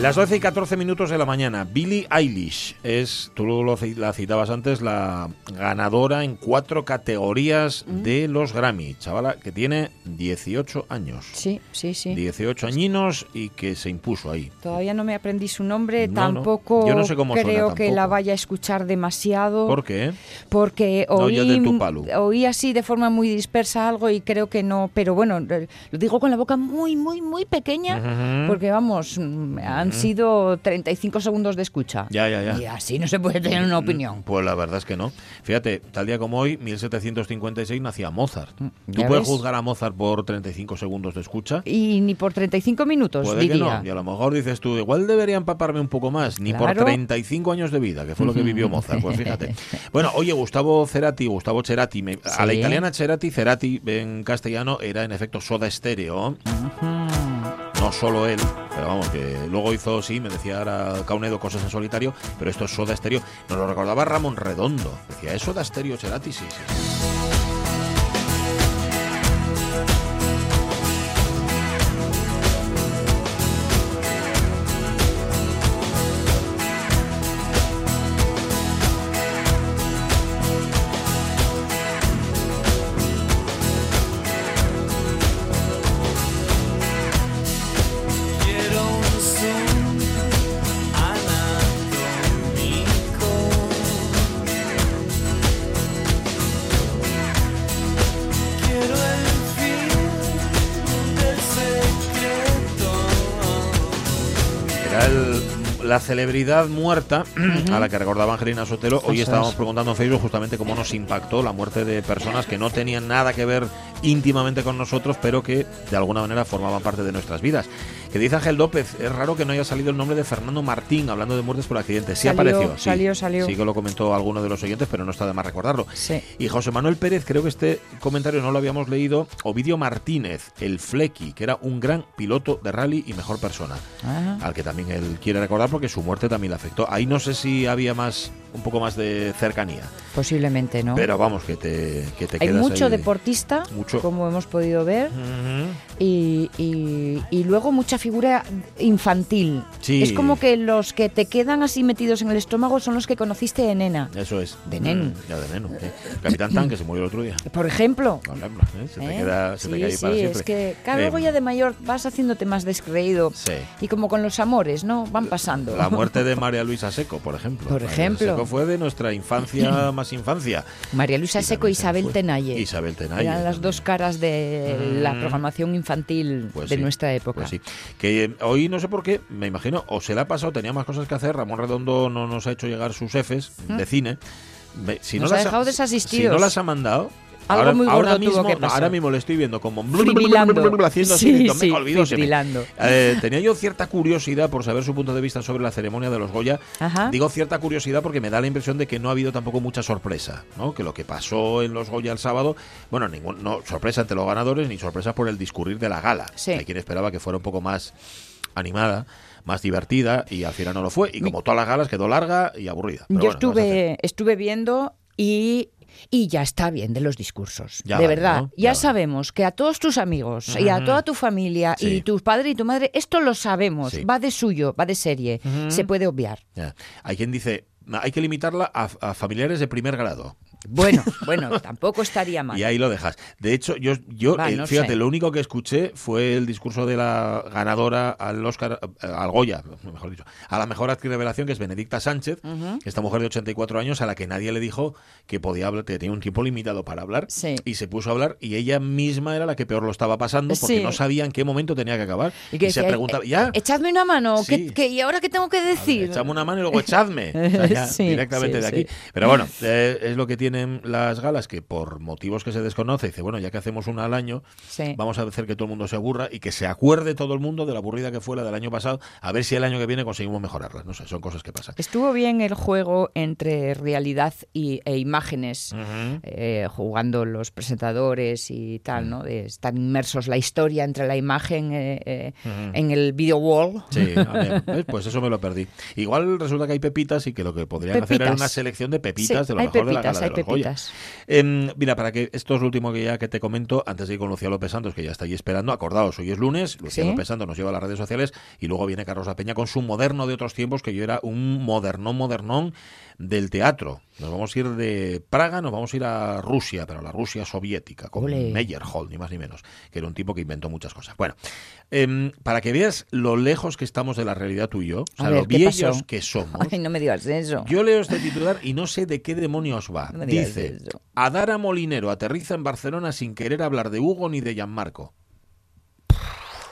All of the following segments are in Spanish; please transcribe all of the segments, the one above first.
Las 12 y 14 minutos de la mañana. Billie Eilish es, tú lo, la citabas antes, la ganadora en cuatro categorías de los Grammy. Chavala que tiene 18 años. Sí, sí, sí. 18 añinos y que se impuso ahí. Todavía no me aprendí su nombre, No, no. tampoco Yo no sé cómo suena creo que tampoco. la vaya a escuchar demasiado. ¿Por qué? Porque No, oí, Tupalu. oí así de forma muy dispersa algo y creo que no, pero bueno, lo digo con la boca muy, muy, muy pequeña, Ujú. porque vamos, mm, han sido 35 segundos de escucha. Ya, ya, ya. Y así no se puede tener una opinión. Pues la verdad es que no. Fíjate, tal día como hoy, 1756, nacía Mozart. ¿Tú Mm, ¿ya puedes ves? juzgar a Mozart por 35 segundos de escucha? Y ni por 35 minutos, Puede que diría. no. Y a lo mejor dices tú, igual debería empaparme un poco más, ni por Claro. 35 años de vida, que fue lo que vivió Mozart. Pues fíjate. Bueno, oye, Gustavo Cerati, Gustavo Cerati, me- a la Sí. italiana Cerati, Cerati en castellano era en efecto soda estéreo. No solo él, pero vamos, que luego hizo, sí, me decía ahora Caunedo cosas en solitario, pero esto es soda estéreo. Nos lo recordaba Ramón Redondo. Decía, ¿es soda estéreo Cerati? Sí. sí. Celebridad muerta a la que recordaba Angelina Sotelo. Hoy estábamos es. preguntando en Facebook justamente cómo nos impactó la muerte de personas que no tenían nada que ver íntimamente con nosotros, pero que de alguna manera formaban parte de nuestras vidas. Que dice Ángel López, es raro que no haya salido el nombre de Fernando Martín hablando de muertes por accidente. Sí Salió, apareció. sí. salió, salió. Sí que lo comentó alguno de los oyentes, pero no está de más recordarlo. Sí. Y José Manuel Pérez, creo que este comentario no lo habíamos leído. Ovidio Martínez, el Flecky, que era un gran piloto de rally y mejor persona Ah. al que también él quiere recordar porque su muerte también le afectó. Ahí no sé si había más, un poco más de cercanía, Posiblemente, ¿no? pero vamos, que te, que te Hay quedas mucho ahí. deportista, Mucho. como hemos podido ver, y, y- y luego mucha figura infantil. Sí. Es como que los que te quedan así metidos en el estómago son los que conociste de nena. Eso es. De neno. Mm, Ya de neno. Capitán Tan, que se murió el otro día. Por ejemplo. Por ejemplo, ¿eh? Se te ¿eh? queda, se sí, sí, para siempre. es que claro, Eh, luego ya de mayor vas haciéndote más descreído. Sí. Y como con los amores, ¿no? Van pasando. La muerte de María Luisa Seco, por ejemplo. Por ejemplo. Seco fue de nuestra infancia más infancia. María Luisa Y Seco y Isabel fue. Tenalle. Isabel Tenalle. Eran las también. dos caras de la Mm. programación infantil Pues de sí, nuestra época. Pues sí. Que eh, hoy no sé por qué, me imagino, o se le ha pasado, tenía más cosas que hacer. Ramón Redondo no nos ha hecho llegar sus Fs de cine. Ve- Si ¿Mm? Nos no ha dejado Si desasistidos. no las ha mandado. Algo ahora, muy gordo ahora tuvo mismo, que no, pasar. ahora mismo le estoy viendo como haciendo así, Sí, sí. Eh, tenía yo cierta curiosidad por saber su punto de vista sobre la ceremonia de los Goya. Ajá. Digo cierta curiosidad porque me da la impresión de que no ha habido tampoco mucha sorpresa, ¿no? Que lo que pasó en los Goya el sábado, bueno, ningún, no sorpresa entre los ganadores ni sorpresa por el discurrir de la gala. Sí. Hay quien esperaba que fuera un poco más animada, más divertida y al final no lo fue. Y como todas las galas quedó larga y aburrida. Pero Yo estuve, estuve viendo y, y ya está bien de los discursos. Ya de vale, verdad. ¿no? Ya, Ya vale. sabemos que a todos tus amigos y a toda tu familia Sí. y tu padre y tu madre, esto lo sabemos. Sí. Va de suyo, va de serie. Se puede obviar. Ya. Hay quien dice, hay que limitarla a, a familiares de primer grado. Bueno, bueno, tampoco estaría mal. Y ahí lo dejas. De hecho, yo, yo Va, eh, no fíjate, sé. lo único que escuché fue el discurso de la ganadora al Oscar, eh, al Goya, mejor dicho, a la mejor actriz revelación, que es Benedicta Sánchez, esta mujer de 84 años a la que nadie le dijo que podía hablar, que tenía un tiempo limitado para hablar, Sí. y se puso a hablar, y ella misma era la que peor lo estaba pasando, porque Sí. no sabía en qué momento tenía que acabar. Y, que se decía, preguntaba, "Eh, ¿ya? Echadme una mano, ¿qué- Sí. qué- ¿y ahora qué tengo que decir? Echadme una mano y luego echadme. O sea, ya Sí, directamente de aquí. Pero bueno, eh, es lo que tienen las galas, que por motivos que se desconoce, dice, bueno, ya que hacemos una al año, Sí. vamos a hacer que todo el mundo se aburra y que se acuerde todo el mundo de la aburrida que fue la del año pasado, a ver si el año que viene conseguimos mejorarla. No sé, son cosas que pasan. Estuvo bien el juego entre realidad y, e imágenes, Ujú. eh, jugando los presentadores y tal, ¿no? De estar inmersos la historia entre la imagen eh, eh, en el video wall. Sí, a ver, ¿ves? pues eso me lo perdí. Igual resulta que hay pepitas y que lo que podrían hacer era Pepitas. una selección de pepitas Sí, de lo mejor de la pepitas, gala de los. Pepitas. Em, mira, para que esto es lo último que ya que te comento, antes de ir con Lucía López Santos, que ya está ahí esperando, acordaos, hoy es lunes, Lucía Sí. López Santos nos lleva a las redes sociales y luego viene Carlos La Peña con su moderno de otros tiempos, que yo era un modernón, modernón del teatro. Nos vamos a ir de Praga, nos vamos a ir a Rusia, pero a la Rusia soviética, con. Meyerhold, ni más ni menos, que era un tipo que inventó muchas cosas. Bueno, em, para que veas lo lejos que estamos de la realidad tú y yo, o A sea, ver, lo ¿qué viejos que somos, Ay, no me digas eso. yo leo este titular y no sé de qué demonios va. No Dice. Adara Molinero aterriza en Barcelona sin querer hablar de Hugo ni de Gianmarco.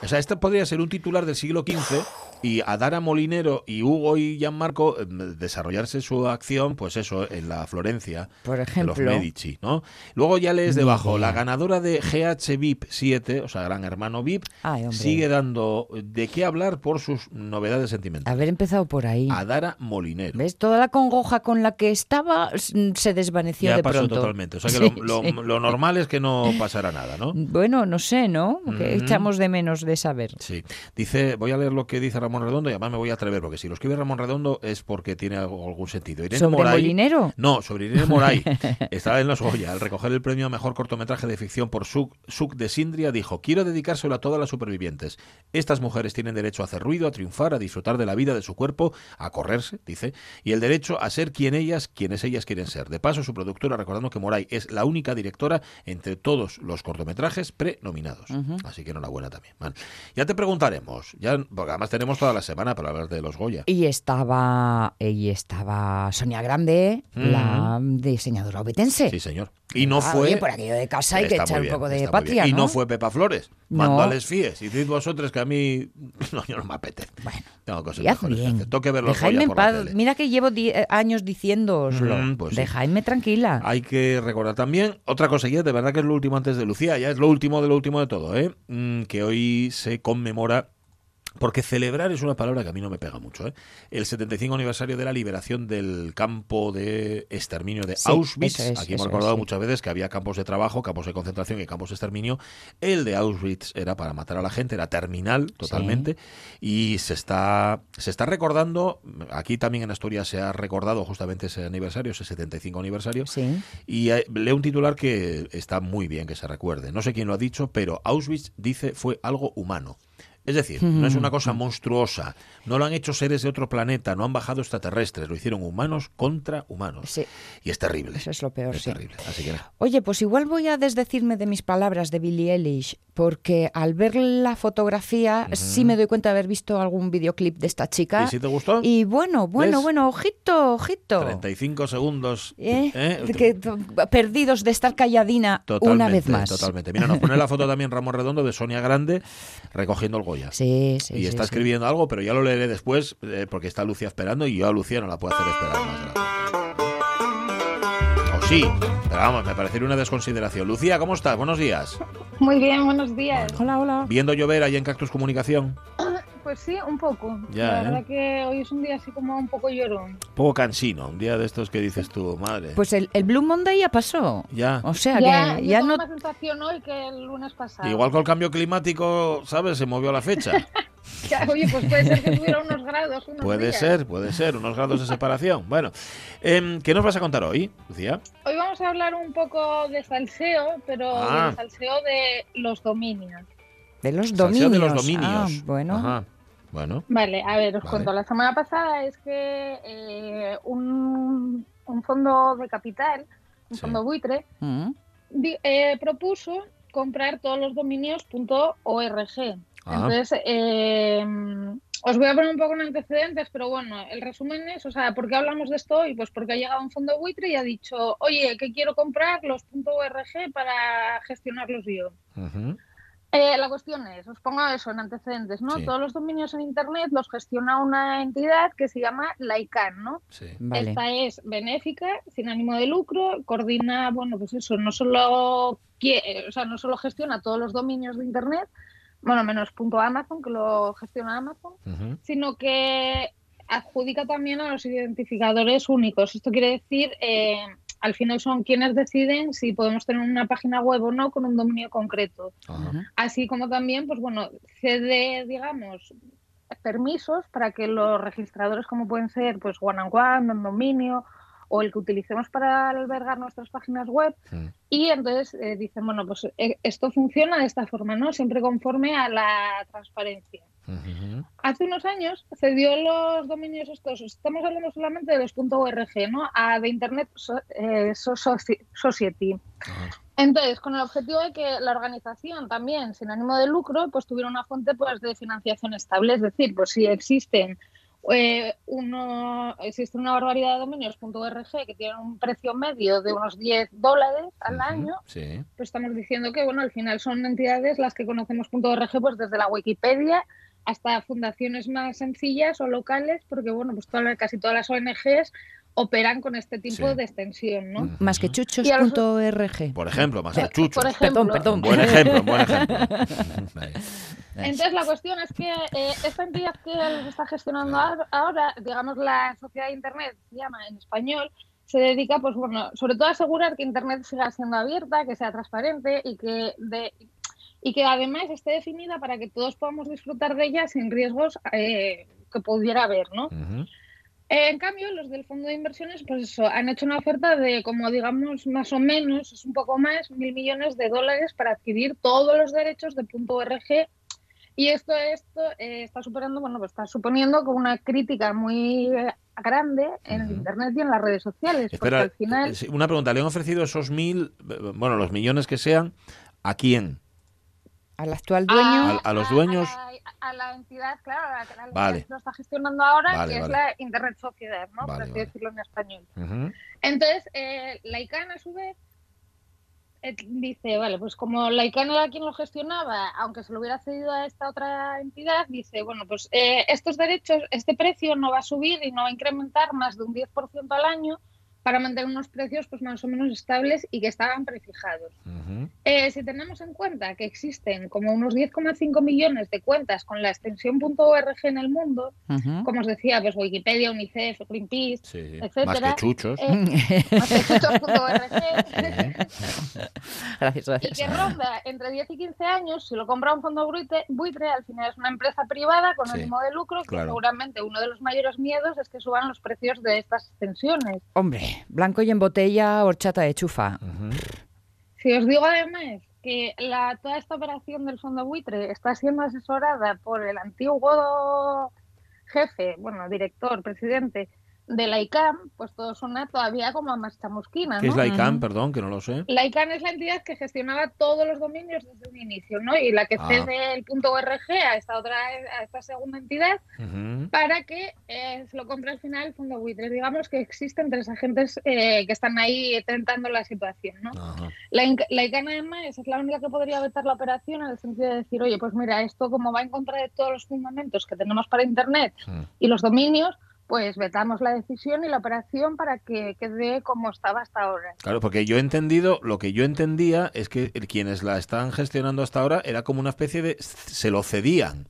O sea, este podría ser un titular del siglo XV y Adara Molinero y Hugo y Gianmarco eh, desarrollarse su acción, pues eso, en la Florencia Por de los ejemplo. Medici, ¿no? Luego ya lees debajo, la ganadora de GH VIP 7, o sea, Gran Hermano VIP, Ay, sigue dando de qué hablar por sus novedades sentimentales. Haber empezado por ahí. Adara Molinero. ¿Ves? Toda la congoja con la que estaba se desvaneció Ya de pasó pronto. totalmente. O sea que Sí, lo, lo- sí. lo normal es que no pasará nada, ¿no? Bueno, no sé, ¿no? Que echamos de menos de saber. Sí. Dice, voy a leer lo que dice Ramón Redondo y además me voy a atrever, porque si lo escribe Ramón Redondo es porque tiene algún sentido. Irene ¿Sobre Moray- Molinero? No, sobre Irene Moray. Estaba en los Goya. Al recoger el premio a mejor cortometraje de ficción por Suc, Suc de Sindria, dijo: Quiero dedicárselo a todas las supervivientes. Estas mujeres tienen derecho a hacer ruido, a triunfar, a disfrutar de la vida, de su cuerpo, a correrse, dice, y el derecho a ser quien ellas, quienes ellas quieren ser. De paso, su productora, recordando que Moray es la única directora entre todos los cortometrajes prenominados. Así que enhorabuena también. Vale. Ya te preguntaremos, ya, porque además tenemos toda la semana para hablar de los Goya. Y estaba, y estaba Sonia Grande, Mm. la diseñadora obetense. Sí, señor. Y no Ah, fue. oye, por aquello de casa hay que echar un poco de patria, Y no fue Pepa Flores. No. Mandó a les fíes. Y decid vosotros que a mí no, yo no me apetece. Bueno, Tengo cosas mejores que bien. hacer. Tengo que ver los Dejadme en paz. Mira que llevo eh, años diciéndoslo. Mm, pues sí. Tranquila. Hay que recordar también otra cosa, ya de verdad que es lo último antes de Lucía, ya es lo último de lo último de todo, ¿eh? Mm, que hoy se conmemora porque celebrar es una palabra que a mí no me pega mucho. ¿eh? El 75 aniversario de la liberación del campo de exterminio de Sí, Auschwitz. es, Aquí hemos es, recordado sí. muchas veces que había campos de trabajo, campos de concentración y campos de exterminio. El de Auschwitz era para matar a la gente, era terminal totalmente. Y se está, se está recordando, aquí también en Asturias se ha recordado justamente ese aniversario, ese 75 aniversario. Sí. Y eh, leo un titular que está muy bien que se recuerde. No sé quién lo ha dicho, pero Auschwitz dice fue algo humano. Es decir, no es una cosa monstruosa. No lo han hecho seres de otro planeta, no han bajado extraterrestres, lo hicieron humanos contra humanos. Sí. Y es terrible. Eso es lo peor, Es sí. terrible. Así que nada. Oye, pues igual voy a desdecirme de mis palabras de Billie Eilish, porque al ver la fotografía sí me doy cuenta de haber visto algún videoclip de esta chica. ¿Y si te gustó? Y bueno, bueno, ¿Ves? bueno, ojito, ojito. 35 segundos. ¿Eh? ¿eh? Que- perdidos de estar calladina Totalmente, una vez más. Totalmente. Mira, nos pone la foto también Ramón Redondo de Sonia Grande recogiendo el Sí, sí. y sí, está sí. escribiendo algo, pero ya lo leeré después eh, porque está Lucía esperando y yo a Lucía no la puedo hacer esperar más. gracias. O sí, pero vamos, me parecería una desconsideración. Lucía, ¿cómo estás? Buenos días. Muy bien, buenos días. Hola, hola. Viendo llover ahí en Cactus Comunicación. Pues sí, un poco. Ya, La ¿eh? verdad que hoy es un día así como un poco llorón. Un poco cansino, un día de estos que dices tú, madre. Pues el, el Blue Monday ya pasó. ya. O sea ya, que yo ya tengo no. más sensación hoy que el lunes pasado. Igual con el cambio climático, ¿sabes? Se movió la fecha. Ya, oye, pues puede ser que tuviera unos grados. Unos Puede días. ser, puede ser, unos grados de separación. Bueno, em, ¿qué nos vas a contar hoy, Lucía? Hoy vamos a hablar un poco de salseo, pero Ah. del salseo de los dominios. De los Salseo dominios. de los dominios. Ah, bueno. Ajá. Bueno. Vale, a ver, os Vale. cuento. La semana pasada es que eh, un, un fondo de capital un Sí. fondo buitre, Mm. di- eh, propuso comprar todos los dominios .org. Ah. Entonces, eh, os voy a poner un poco en antecedentes, pero bueno, el resumen es, o sea, ¿por qué hablamos de esto hoy? Pues porque ha llegado un fondo buitre y ha dicho, oye, que quiero comprar los .org para gestionarlos yo. Ujú. Eh, la cuestión es, os pongo eso en antecedentes, ¿no? Sí. Todos los dominios en Internet los gestiona una entidad que se llama LAICAN, ¿no? Sí. Vale. Esta es benéfica, sin ánimo de lucro, coordina, bueno, pues eso, no solo, quie- o sea, no solo gestiona todos los dominios de Internet, bueno, menos punto Amazon, que lo gestiona Amazon, sino que adjudica también a los identificadores únicos. Esto quiere decir, eh, al final son quienes deciden si podemos tener una página web o no con un dominio concreto. Ajá. Así como también, pues bueno, cede, digamos, permisos para que los registradores, como pueden ser, pues One and One, un dominio, o el que utilicemos para albergar nuestras páginas web, y entonces eh, dicen, bueno, pues eh, esto funciona de esta forma, ¿no? Siempre conforme a la transparencia. Hace unos años cedió los dominios estos, estamos hablando solamente de los .org, ¿no? A The Internet So- eh, So- Soci- Society. Ajá. Entonces, con el objetivo de que la organización también, sin ánimo de lucro, pues tuviera una fuente pues, de financiación estable. Es decir, pues si existen eh, uno, existe una barbaridad de dominios .org que tienen un precio medio de unos 10 dólares al año, Sí. pues estamos diciendo que bueno, al final son entidades las que conocemos .org pues desde la Wikipedia hasta fundaciones más sencillas o locales, porque bueno, pues toda- casi todas las ONGs operan con este tipo Sí. de extensión, ¿no? Más que chuchos.org. Por ejemplo, más a Chucho. Por ejemplo, Perdón, perdón. Buen ejemplo, buen ejemplo. Entonces la cuestión es que eh, esta entidad que los está gestionando ahora- ahora, digamos la sociedad de Internet, se llama en español, se dedica, pues bueno, sobre todo a asegurar que Internet siga siendo abierta, que sea transparente y que de y que además esté definida para que todos podamos disfrutar de ella sin riesgos eh, que pudiera haber, ¿no? Eh, en cambio, los del fondo de inversiones, pues eso, han hecho una oferta de, como digamos, más o menos, es un poco más, mil millones de dólares para adquirir todos los derechos de .org. Y esto, esto eh, está superando, bueno, pues está suponiendo como una crítica muy grande en Ujú. Internet y en las redes sociales. porque Espera, al final, sí, una pregunta. ¿Le han ofrecido esos mil, bueno, los millones que sean, a quién? Al actual dueño. a- a los dueños. A, la, a la entidad, claro, a la, a la Vale. entidad que lo está gestionando ahora, Vale, que vale. es la Internet Sociedad, ¿no? Vale, Por así vale. decirlo en español. Entonces, eh, la ICANN a su vez eh, dice, vale, pues como la ICANN era quien lo gestionaba, aunque se lo hubiera cedido a esta otra entidad, dice, bueno, pues eh, estos derechos, este precio no va a subir y no va a incrementar más de un 10% al año para mantener unos precios pues más o menos estables y que estaban prefijados. Eh, si tenemos en cuenta que existen como unos 10,5 millones de cuentas con la extensión .org en el mundo, como os decía, pues Wikipedia, UNICEF, Greenpeace, Sí. etcétera, Más que chuchos. eh, Massachusetts.org, gracias, y gracias. que ronda entre 10 y 15 años, si lo compra un fondo buitre, buitre, al final es una empresa privada con Sí, ánimo de lucro, que claro. seguramente uno de los mayores miedos es que suban los precios de estas extensiones. Hombre, blanco y en botella, horchata de chufa. Si os digo además que la, toda esta operación del fondo buitre está siendo asesorada por el antiguo jefe, bueno, director, presidente de la ICAM, pues todo suena todavía como a más chamusquina, ¿Qué ¿no? es la ICANN? Ujú. Perdón, que no lo sé. La ICANN es la entidad que gestionaba todos los dominios desde un inicio, ¿no? Y la que Ah. cede el punto .org a esta otra, a esta segunda entidad Ujú. para que eh, se lo compre al final el fondo buitre. Digamos que existen tres agentes eh, que están ahí tentando la situación, ¿no? La, la ICANN además es la única que podría vetar la operación en el sentido de decir, oye, pues mira, esto como va en contra de todos los fundamentos que tenemos para Internet Mm. y los dominios, pues vetamos la decisión y la operación para que quede como estaba hasta ahora. Claro, porque yo he entendido, lo que yo entendía es que quienes la están gestionando hasta ahora era como una especie de, se lo cedían.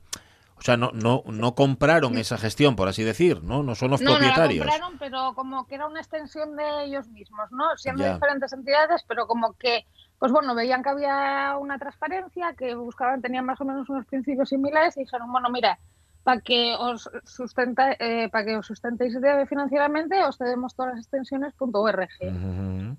O sea, no, no, no compraron esa gestión, por así decir, ¿no? No son los No, no la propietarios. compraron, pero como que era una extensión de ellos mismos, ¿no? Siendo Ya. diferentes entidades, pero como que, pues bueno, veían que había una transparencia, que buscaban, tenían más o menos unos principios similares y dijeron, bueno, mira, para que os sustenta, eh, para que os sustentéis financieramente, os cedemos todas las extensiones .org. Ujú.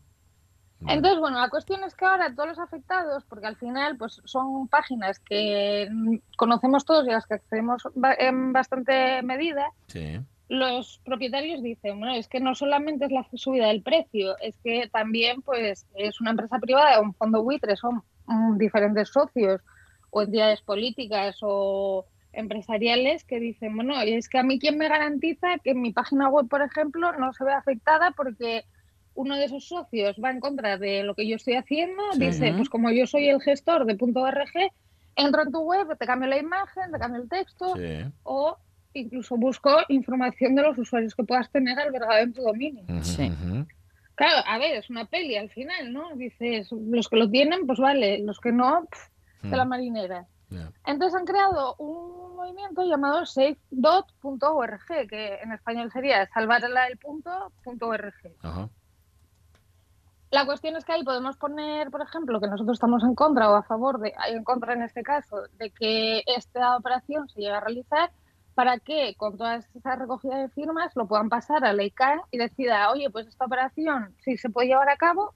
Entonces, bueno, la cuestión es que ahora todos los afectados, porque al final pues son páginas que conocemos todos y a las que accedemos en bastante medida, Sí. los propietarios dicen, bueno, es que no solamente es la subida del precio, es que también pues es una empresa privada, un fondo buitre, son mm, diferentes socios o entidades políticas o empresariales que dicen, bueno, y es que a mí quién me garantiza que mi página web, por ejemplo, no se ve afectada porque uno de esos socios va en contra de lo que yo estoy haciendo, Sí. dice, pues como yo soy el gestor de .org, entro en tu web, te cambio la imagen, te cambio el texto, Sí. o incluso busco información de los usuarios que puedas tener albergado en tu dominio. Sí. Claro, a ver, es una peli al final, ¿no? Dices, los que lo tienen, pues vale, los que no, pff, de la marinera. Entonces han creado un movimiento llamado safe.org, que en español sería salvarla el punto punto .org. Ajá. La cuestión es que ahí podemos poner, por ejemplo, que nosotros estamos en contra o a favor de, en contra en este caso, de que esta operación se llegue a realizar para que con toda esa recogida de firmas lo puedan pasar a la ICANN y decida, oye, pues esta operación si se puede llevar a cabo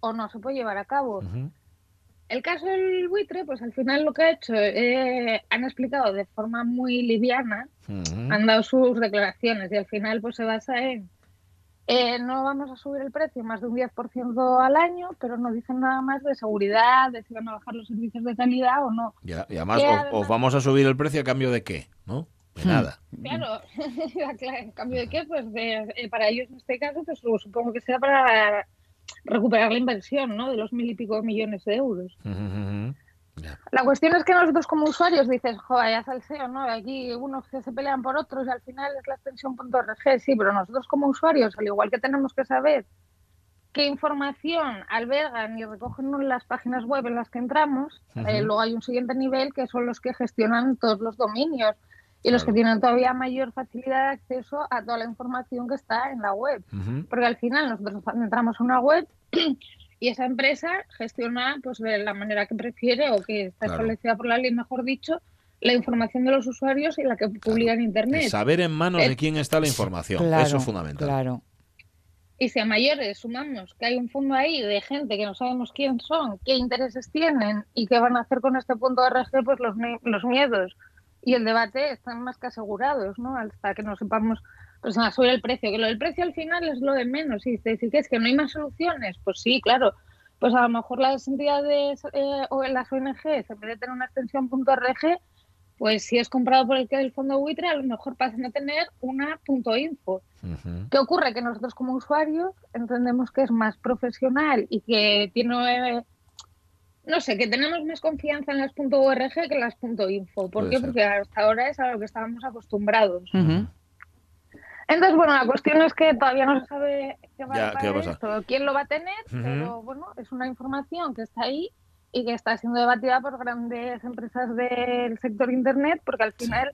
o no se puede llevar a cabo. Ujú. El caso del buitre, pues al final lo que ha hecho, eh, han explicado de forma muy liviana, han dado sus declaraciones y al final pues se basa en eh, no vamos a subir el precio más de un 10% al año, pero no dicen nada más de seguridad, de si van a bajar los servicios de calidad o no. Ya, y además, os, además- os vamos a subir el precio a cambio de qué, ¿no? De Hmm. nada. Claro, en cambio de qué, pues de- eh, para ellos en este caso, pues supongo que sea para recuperar la inversión, ¿no? De los mil y pico millones de euros. La cuestión es que nosotros como usuarios dices, joder, ya salseo, ¿no? Aquí unos que se pelean por otros y al final es la extensión.org, sí, pero nosotros como usuarios, al igual que tenemos que saber qué información albergan y recogen las páginas web en las que entramos, eh, luego hay un siguiente nivel que son los que gestionan todos los dominios y los Claro. que tienen todavía mayor facilidad de acceso a toda la información que está en la web. Porque al final nosotros entramos a una web y esa empresa gestiona pues de la manera que prefiere o que está Claro. establecida por la ley, mejor dicho, la información de los usuarios y la que publica en El Internet. saber en manos Eh, de quién está la información. Claro, Eso es fundamental. Claro. Y si a mayores sumamos que hay un fondo ahí de gente que no sabemos quién son, qué intereses tienen y qué van a hacer con este punto de RG, pues los, mi- los miedos y el debate están más que asegurados, ¿no? Hasta que no sepamos pues sobre el precio, que lo del precio al final es lo de menos. Y ¿y qué es que no hay más soluciones? Pues sí, claro. Pues a lo mejor las entidades eh, o las ONGs, en vez de tener una extensión .rg, pues si es comprado por el que del fondo buitre, a lo mejor pasan a tener una .info. Ujú. ¿Qué ocurre? Que nosotros como usuarios entendemos que es más profesional y que tiene, eh, no sé, que tenemos más confianza en las .org que en las .info. ¿Por Puede qué? ser. Porque hasta ahora es a lo que estábamos acostumbrados. Entonces, bueno, la cuestión es que todavía no se sabe qué va, Ya, a ¿qué va a pasar esto, quién lo va a tener, pero bueno, es una información que está ahí y que está siendo debatida por grandes empresas del sector Internet porque al final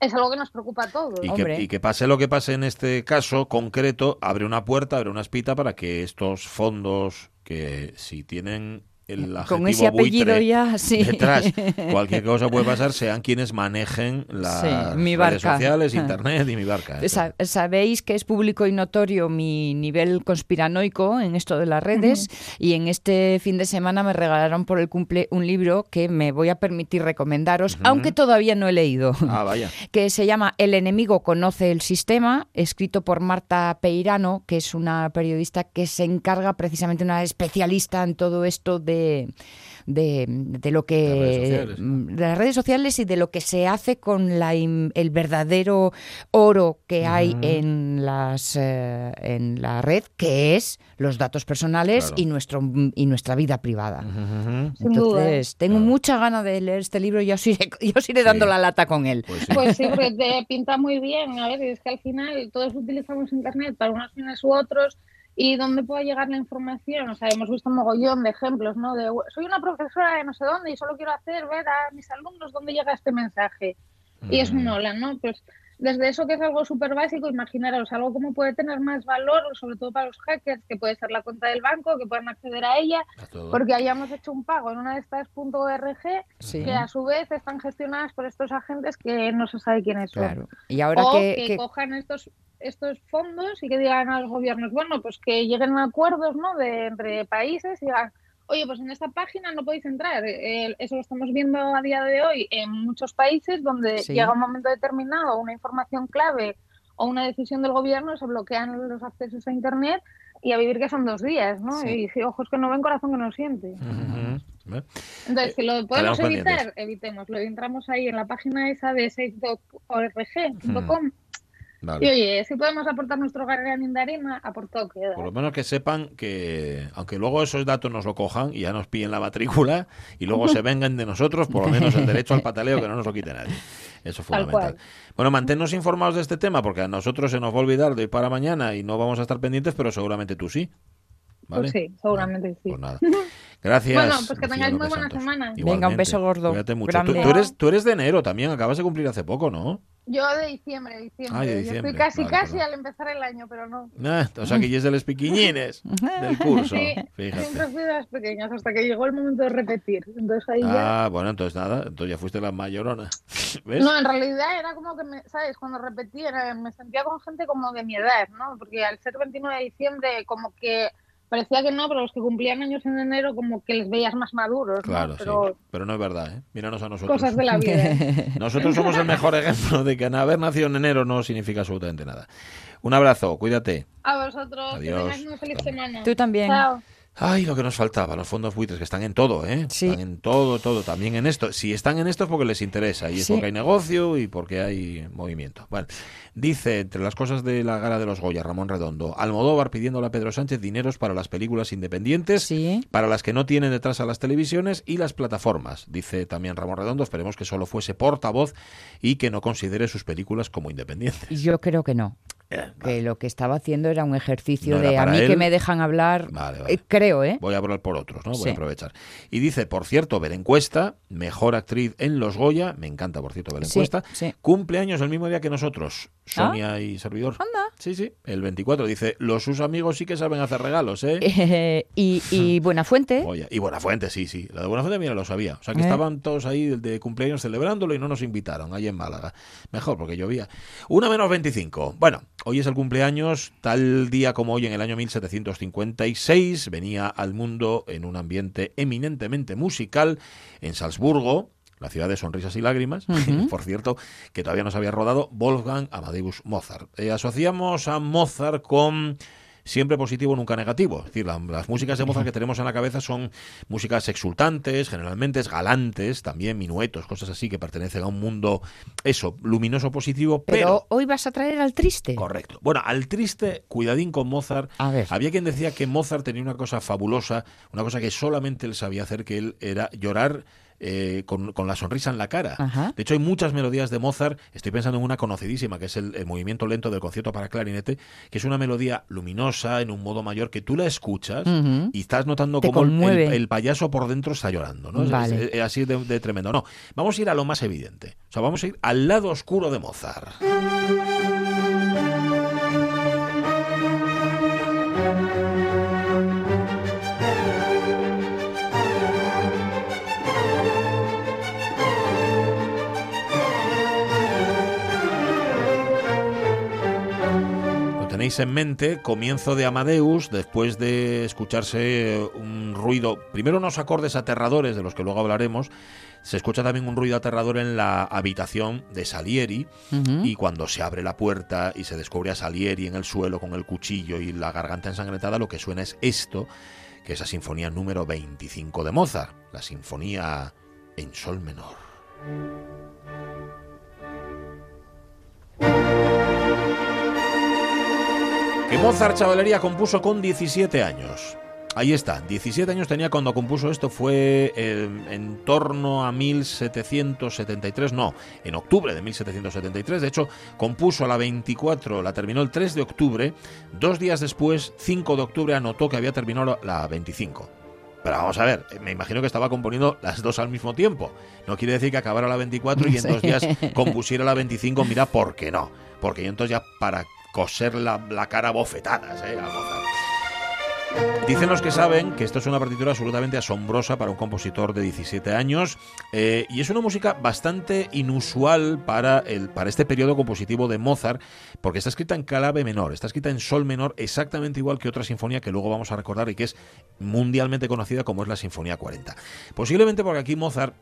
es algo que nos preocupa a todos. Y que, Hombre. y que pase lo que pase en este caso concreto, abre una puerta, abre una espita para que estos fondos que si tienen el adjetivo Con ese apellido buitre ya, sí. detrás, cualquier cosa puede pasar, sean quienes manejen las Sí, mi redes sociales, internet y mi barca. Sa- Sabéis que es público y notorio mi nivel conspiranoico en esto de las redes y en este fin de semana me regalaron por el cumple un libro que me voy a permitir recomendaros, aunque todavía no he leído. Ah, vaya. que se llama El enemigo conoce el sistema, escrito por Marta Peirano, que es una periodista que se encarga precisamente, una especialista en todo esto de, de, de lo que... Las redes sociales. de las redes sociales y de lo que se hace con la, el verdadero oro que hay en, las, eh, en la red, que es los datos personales Claro. y, nuestro, y nuestra vida privada. Entonces, tengo Claro. mucha gana de leer este libro y ya os iré, ya os iré dando la lata con él. Pues sí. Pues sí, porque te pinta muy bien. A ver, es que al final todos utilizamos Internet para unos fines u otros y dónde pueda llegar la información. O sea, hemos visto un mogollón de ejemplos, ¿no? De soy una profesora de no sé dónde y solo quiero hacer ver a mis alumnos dónde llega este mensaje. Y es un Ujú. hola, ¿no? Pues desde eso que es algo súper básico, imaginaros algo como puede tener más valor, sobre todo para los hackers, que puede ser la cuenta del banco, que puedan acceder a ella, A porque hayamos hecho un pago en una de estas .org Sí. que a su vez están gestionadas por estos agentes que no se sabe quiénes son. Claro. Y ahora o que, que, que- cojan estos estos fondos y que digan a los gobiernos, bueno, pues que lleguen a acuerdos ¿no? de entre países y digan, oye, pues en esta página no podéis entrar. Eh, eso lo estamos viendo a día de hoy en muchos países donde Sí. llega un momento determinado una información clave o una decisión del gobierno se bloquean los accesos a Internet y a vivir que son dos días, ¿no? Sí. Y si ojos que no ven, corazón que no siente. ¿Eh? Entonces, si lo podemos estaremos evitar, pendientes. evitémoslo. Entramos ahí en la página esa de safe.org.com Vale. y oye, si podemos aportar nuestro granito de arena, aportado queda. Por lo menos que sepan que, aunque luego esos datos nos lo cojan y ya nos pillen la matrícula y luego se vengan de nosotros, por lo menos el derecho al pataleo que no nos lo quite nadie. Eso es Tal fundamental. Bueno, manténnos informados de este tema porque a nosotros se nos va a olvidar de hoy para mañana y no vamos a estar pendientes, pero seguramente tú sí. ¿Vale? Pues sí, seguramente sí. Pues nada. Gracias. Bueno, pues que tengáis muy buena Santos. semana. Venga, un Igualmente. beso gordo, Cuídate mucho. Tú, grande. tú eres, tú eres de enero también, acabas de cumplir hace poco, ¿no? Yo de diciembre, diciembre. Ah, de Yo diciembre. estoy casi, Vale, casi perdón. al empezar el año, pero no. Ah, o sea que ya es de los piquiñines del curso. Sí, Fíjate. siempre fui de las pequeñas hasta que llegó el momento de repetir. Entonces ahí ya... Ah, bueno, entonces nada, entonces ya fuiste la mayorona. ¿Ves? No, en realidad era como que, me, ¿sabes? Cuando repetí, era- me sentía con gente como de mi edad, ¿no? Porque al ser 29 de diciembre, como que parecía que no, pero los que cumplían años en enero, como que les veías más maduros, ¿no? Claro, Pero sí. Pero no es verdad, ¿eh? Míranos a nosotros. cosas de la vida. Nosotros somos el mejor ejemplo de que haber nacido en enero no significa absolutamente nada. Un abrazo, cuídate. A vosotros, Adiós. que tengáis una feliz semana. Tú también. Chao. Ay, lo que nos faltaba, los fondos buitres que están en todo, ¿eh? Sí. Están en todo, todo, también en esto. Si están en esto es porque les interesa y es porque hay negocio y porque hay movimiento. Bueno, dice, entre las cosas de la gala de los Goya, Ramón Redondo, Almodóvar pidiéndole a Pedro Sánchez dineros para las películas independientes, Sí. para las que no tienen detrás a las televisiones y las plataformas. Dice también Ramón Redondo, esperemos que solo fuese portavoz y que no considere sus películas como independientes. Yo creo que no. Eh, Que lo que estaba haciendo era un ejercicio No era de a mí él. que me dejan hablar. Vale, vale. eh, creo, ¿eh? Voy a hablar por otros, ¿no? Voy Sí. a aprovechar. Y dice, por cierto, Berencuesta, mejor actriz en Los Goya, me encanta, por cierto, Berencuesta, sí. cumpleaños el mismo día que nosotros, Sonia y servidor. Anda. Sí, sí, el 24. Dice, los sus amigos sí que saben hacer regalos, ¿eh? Eh, y, y Buenafuente. Y Buenafuente, sí, sí. La de Buenafuente, mira, lo sabía. O sea, que Eh. estaban todos ahí de cumpleaños celebrándolo y no nos invitaron, ahí en Málaga. Mejor, porque llovía. Una menos 25. Bueno, hoy es el cumpleaños, tal día como hoy en el año 1756, venía al mundo en un ambiente eminentemente musical en Salzburgo, la ciudad de sonrisas y lágrimas, por cierto, que todavía no se había rodado, Wolfgang Amadeus Mozart. Eh, asociamos a Mozart con siempre positivo, nunca negativo. Es decir, la- las músicas de Mozart que tenemos en la cabeza son músicas exultantes, generalmente galantes, también minuetos, cosas así que pertenecen a un mundo, eso, luminoso, positivo, pero, pero... hoy vas a traer al triste. Correcto. Bueno, al triste, cuidadín con Mozart. A ver. Había quien decía que Mozart tenía una cosa fabulosa, una cosa que solamente él sabía hacer, que él era llorar eh, con, con la sonrisa en la cara. Ajá. De hecho, hay muchas melodías de Mozart. Estoy pensando en una conocidísima, que es el, el movimiento lento del concierto para clarinete, que es una melodía luminosa, en un modo mayor, que tú la escuchas y estás notando cómo el, conmueve. el- el payaso por dentro está llorando. ¿no? Es- Vale. es- es así de, de tremendo. No, vamos a ir a lo más evidente. O sea, vamos a ir al lado oscuro de Mozart. Tenéis en mente, comienzo de Amadeus, después de escucharse eh, un ruido, primero unos acordes aterradores de los que luego hablaremos, se escucha también un ruido aterrador en la habitación de Salieri y cuando se abre la puerta y se descubre a Salieri en el suelo con el cuchillo y la garganta ensangrentada, lo que suena es esto, que es la sinfonía número 25 de Mozart, la sinfonía en sol menor. Que Mozart Chavalería compuso con 17 años. Ahí está, 17 años tenía cuando compuso esto, fue eh, en torno a 1773, no, en octubre de 1773, de hecho compuso la 24, la terminó el 3 de octubre, dos días después, 5 de octubre, anotó que había terminado la 25. Pero vamos a ver, me imagino que estaba componiendo las dos al mismo tiempo. No quiere decir que acabara la 24 y en Sí. dos días compusiera la 25, mira, ¿por qué no? Porque yo entonces ya para coser la, la cara a bofetadas, ¿eh? A. Dicen los que saben que esto es una partitura absolutamente asombrosa para un compositor de 17 años eh, y es una música bastante inusual para, el, para este periodo compositivo de Mozart porque está escrita en clave menor, está escrita en sol menor exactamente igual que otra sinfonía que luego vamos a recordar y que es mundialmente conocida como es la Sinfonía 40. Posiblemente porque aquí Mozart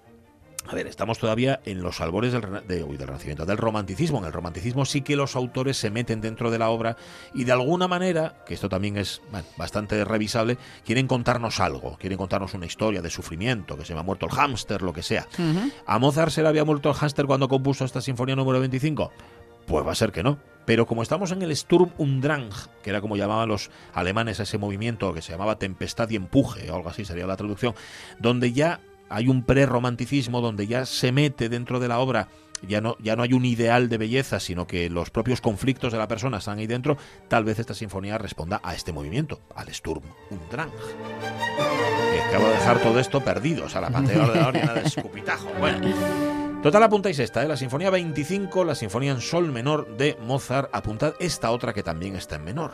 A ver, estamos todavía en los albores del, rena- de- uy, del Renacimiento, del romanticismo. En el romanticismo sí que los autores se meten dentro de la obra y de alguna manera, que esto también es bueno, bastante revisable, quieren contarnos algo, quieren contarnos una historia de sufrimiento, que se me ha muerto el hámster, lo que sea. ¿A Mozart se le había muerto el hámster cuando compuso esta sinfonía número 25? Pues va a ser que no. Pero como estamos en el Sturm und Drang, que era como llamaban los alemanes a ese movimiento que se llamaba tempestad y empuje, o algo así sería la traducción, donde ya hay un prerromanticismo, donde ya se mete dentro de la obra, ya no, ya no hay un ideal de belleza, sino que los propios conflictos de la persona están ahí dentro, tal vez esta sinfonía responda a este movimiento, al Sturm und Drang. Que acabo de dejar todo esto perdido, o sea, la pantalla del ordenador llena de escupitajo. Bueno. Total, apuntáis esta, ¿eh? la Sinfonía 25, la Sinfonía en Sol menor de Mozart. Apuntad esta otra que también está en menor.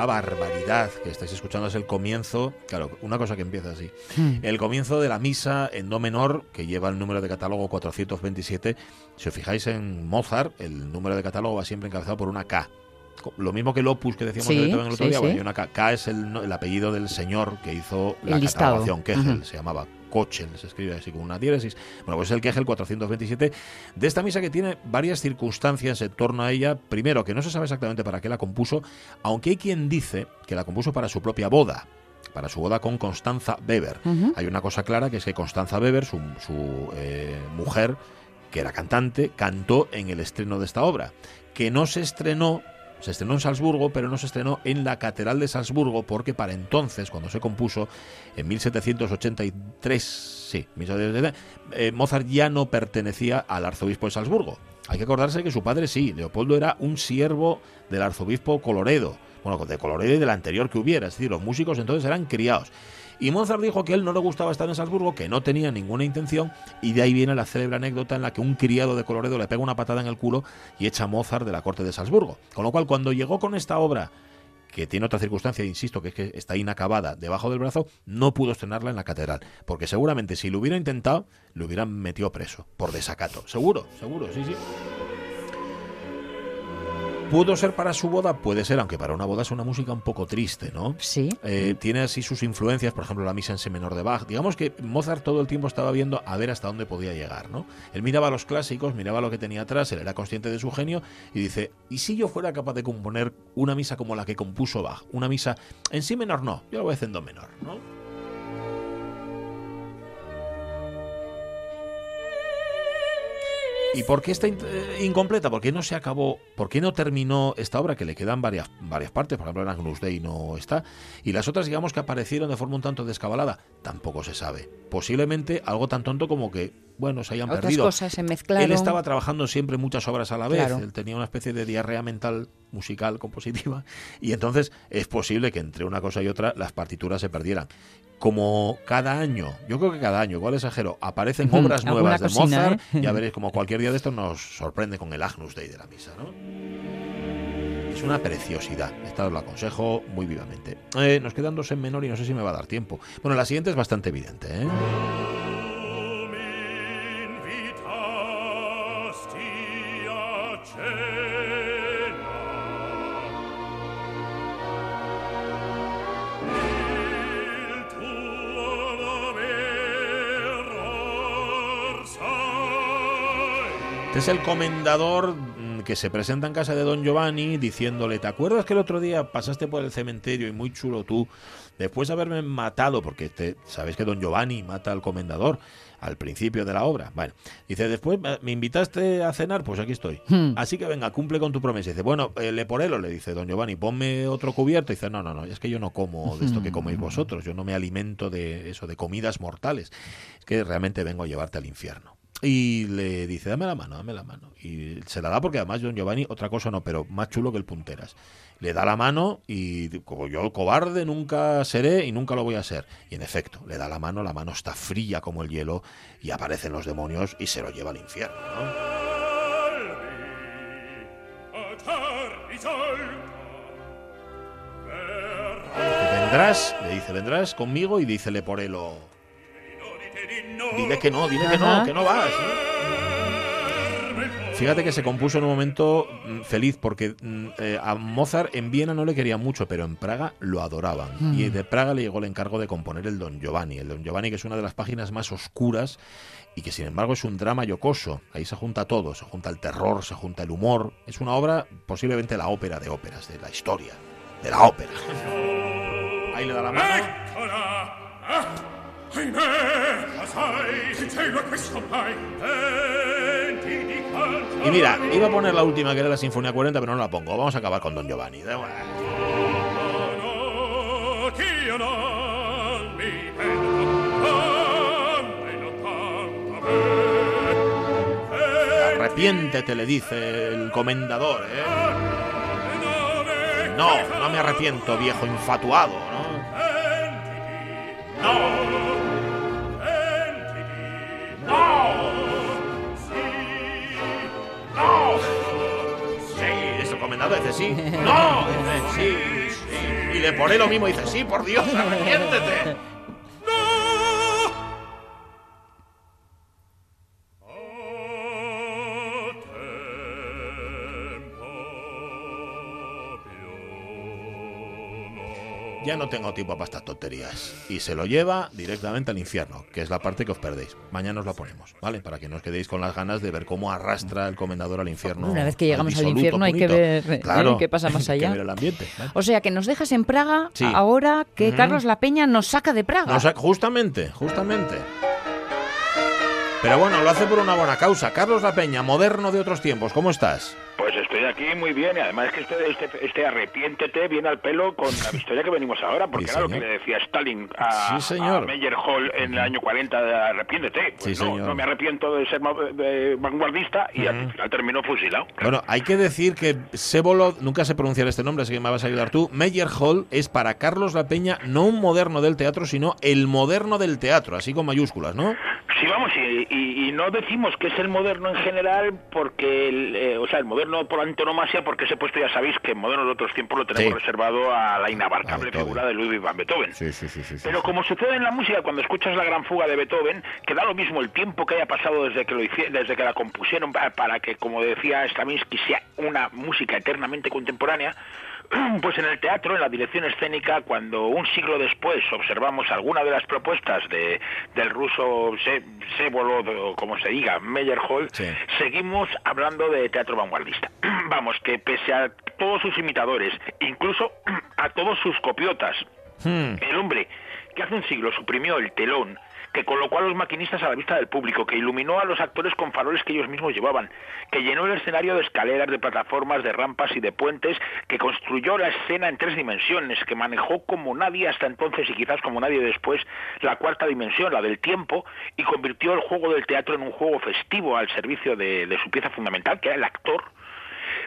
Esta barbaridad que estáis escuchando es el comienzo, claro, una cosa que empieza así. El comienzo de la misa en do menor, que lleva el número de catálogo 427. Si os fijáis en Mozart, el número de catálogo va siempre encabezado por una K. Lo mismo que el opus que decíamos Sí, Beethoven el otro sí, día, bueno, sí. hay una K. K es el, apellido del señor que hizo la El catalogación, Kegel, se llamaba Kochel, se escribe así con una diéresis. Bueno, pues es el Kegel 427 de esta misa que tiene varias circunstancias en torno a ella. Primero, que no se sabe exactamente para qué la compuso, aunque hay quien dice que la compuso para su propia boda, para su boda con Constanza Weber. Hay una cosa clara que es que Constanza Weber, su, su, eh, mujer, que era cantante, cantó en el estreno de esta obra, que no se estrenó. Se estrenó en Salzburgo, pero no se estrenó en la Catedral de Salzburgo porque para entonces, cuando se compuso, en 1783, sí, 1783, eh, Mozart ya no pertenecía al arzobispo de Salzburgo. Hay que acordarse que su padre sí, Leopoldo era un siervo del arzobispo Coloredo, bueno, de Coloredo y del anterior que hubiera, es decir, los músicos entonces eran criados. Y Mozart dijo que él no le gustaba estar en Salzburgo, que no tenía ninguna intención, y de ahí viene la célebre anécdota en la que un criado de Coloredo le pega una patada en el culo y echa a Mozart de la corte de Salzburgo. Con lo cual, cuando llegó con esta obra, que tiene otra circunstancia, insisto, que es que está inacabada debajo del brazo, no pudo estrenarla en la catedral, porque seguramente si lo hubiera intentado, lo hubieran metido preso, por desacato. Seguro, seguro, sí, sí. ¿Pudo ser para su boda? Puede ser, aunque para una boda es una música un poco triste, ¿no? Sí. Eh, tiene así sus influencias, por ejemplo, la misa en si menor de Bach. Digamos que Mozart todo el tiempo estaba viendo a ver hasta dónde podía llegar, ¿no? Él miraba los clásicos, miraba lo que tenía atrás, él era consciente de su genio y dice, ¿y si yo fuera capaz de componer una misa como la que compuso Bach? Una misa en si menor no, yo lo voy a hacer en do menor, ¿no? ¿Y por qué está in- eh, incompleta? ¿Por qué no se acabó? ¿Por qué no terminó esta obra? Que le quedan varias, varias partes. Por ejemplo, en Agnus Dei no está. Y las otras, digamos, que aparecieron de forma un tanto descabalada. Tampoco se sabe. Posiblemente algo tan tonto como que, bueno, se hayan Otras perdido. cosas se mezclaron. Él estaba trabajando siempre muchas obras a la vez. Claro. Él tenía una especie de diarrea mental, musical, compositiva. Y entonces es posible que entre una cosa y otra las partituras se perdieran. Como cada año, yo creo que cada año, igual exagero, aparecen obras nuevas de cosina, Mozart, ¿eh? ya veréis como cualquier día de estos nos sorprende con el Agnus Dei de la misa, ¿no? Es una preciosidad. Esta os lo aconsejo muy vivamente. Eh, nos quedan dos en menor y no sé si me va a dar tiempo. Bueno, la siguiente es bastante evidente, ¿eh? Este es el comendador mm, que se presenta en casa de Don Giovanni diciéndole, ¿te acuerdas que el otro día pasaste por el cementerio y muy chulo tú, después de haberme matado, porque te, sabéis que Don Giovanni mata al comendador al principio de la obra? Bueno, dice, después eh, me invitaste a cenar, pues aquí estoy. Hmm. Así que venga, cumple con tu promesa. Dice, bueno, eh, Leporello, le dice Don Giovanni, ponme otro cubierto. Dice, no, no, no, es que yo no como de esto que coméis vosotros, yo no me alimento de eso, de comidas mortales. Es que realmente vengo a llevarte al infierno. Y le dice, dame la mano, dame la mano. Y se la da porque además Don Giovanni, otra cosa no, pero más chulo que el punteras. Le da la mano y como yo cobarde nunca seré y nunca lo voy a ser. Y en efecto, le da la mano, la mano está fría como el hielo y aparecen los demonios y se lo lleva al infierno. vendrás, le dice, vendrás conmigo y dícele por él o... Dile que no, dile que no, que no vas. Fíjate que se compuso en un momento mm, feliz porque mm, eh, a Mozart en Viena no le quería mucho, pero en Praga lo adoraban. Y de Praga le llegó el encargo de componer el Don Giovanni. El Don Giovanni que es una de las páginas más oscuras y que sin embargo es un drama yocoso. Ahí se junta todo, se junta el terror, se junta el humor. Es una obra, posiblemente la ópera de óperas, de la historia, de la ópera. Ahí le da la mano. Y mira, iba a poner la última que era la Sinfonía 40, pero no la pongo. Vamos a acabar con Don Giovanni. Arrepiéntete, le dice el comendador, ¿eh? No, no me arrepiento, viejo infatuado, ¿no? Sí, No, sí. Y le pone lo mismo, dice sí, por Dios, arrepiéntete. Ya no tengo tiempo para estas tonterías. Y se lo lleva directamente al infierno, que es la parte que os perdéis. Mañana os la ponemos, ¿vale? Para que no os quedéis con las ganas de ver cómo arrastra el comendador al infierno. Una vez que llegamos al infierno hay que ver, eh, Claro, qué pasa más allá. ver el ambiente. ¿vale? O sea, que nos dejas en Praga Sí. ahora que. Carlos La Peña nos saca de Praga. Justamente, justamente. Pero bueno, lo hace por una buena causa. Carlos La Peña, moderno de otros tiempos, ¿cómo estás? Pues estoy aquí muy bien y además que este, este, este arrepiéntete viene al pelo con la historia que venimos ahora, porque Sí, era lo que le decía Stalin a, Sí, señor. a Meyer Hall en el año 40 de arrepiéntete. Pues Sí, no, señor. no me arrepiento de ser de vanguardista y al final terminó fusilado. Bueno, hay que decir que Sevolod, nunca sé pronunciar este nombre, así que me vas a ayudar tú. Meyer Hall es para Carlos La Peña no un moderno del teatro, sino el moderno del teatro, así con mayúsculas, ¿no? Sí, vamos, y, y- y no decimos que es el moderno en general, porque, el, eh, o sea, el moderno por antonomasia, porque ese puesto ya sabéis que en moderno de otros tiempos lo tenemos Sí. reservado a la inabarcable figura de Ludwig van Beethoven. Sí, sí, Pero como sucede en la música cuando escuchas la gran fuga de Beethoven, que da lo mismo el tiempo que haya pasado desde que lo desde que la compusieron pa- para que, como decía Stravinsky, sea una música eternamente contemporánea, pues en el teatro, en la dirección escénica, cuando un siglo después observamos alguna de las propuestas de, del ruso Se- Sevolod, o como se diga, Meyerhold, Sí. seguimos hablando de teatro vanguardista. Vamos, que pese a todos sus imitadores, incluso a todos sus copiotas, Hmm. el hombre que hace un siglo suprimió el telón, que colocó a los maquinistas a la vista del público, que iluminó a los actores con faroles que ellos mismos llevaban, que llenó el escenario de escaleras, de plataformas, de rampas y de puentes, que construyó la escena en tres dimensiones, que manejó como nadie hasta entonces y quizás como nadie después la cuarta dimensión, la del tiempo, y convirtió el juego del teatro en un juego festivo al servicio de, su pieza fundamental, que era el actor,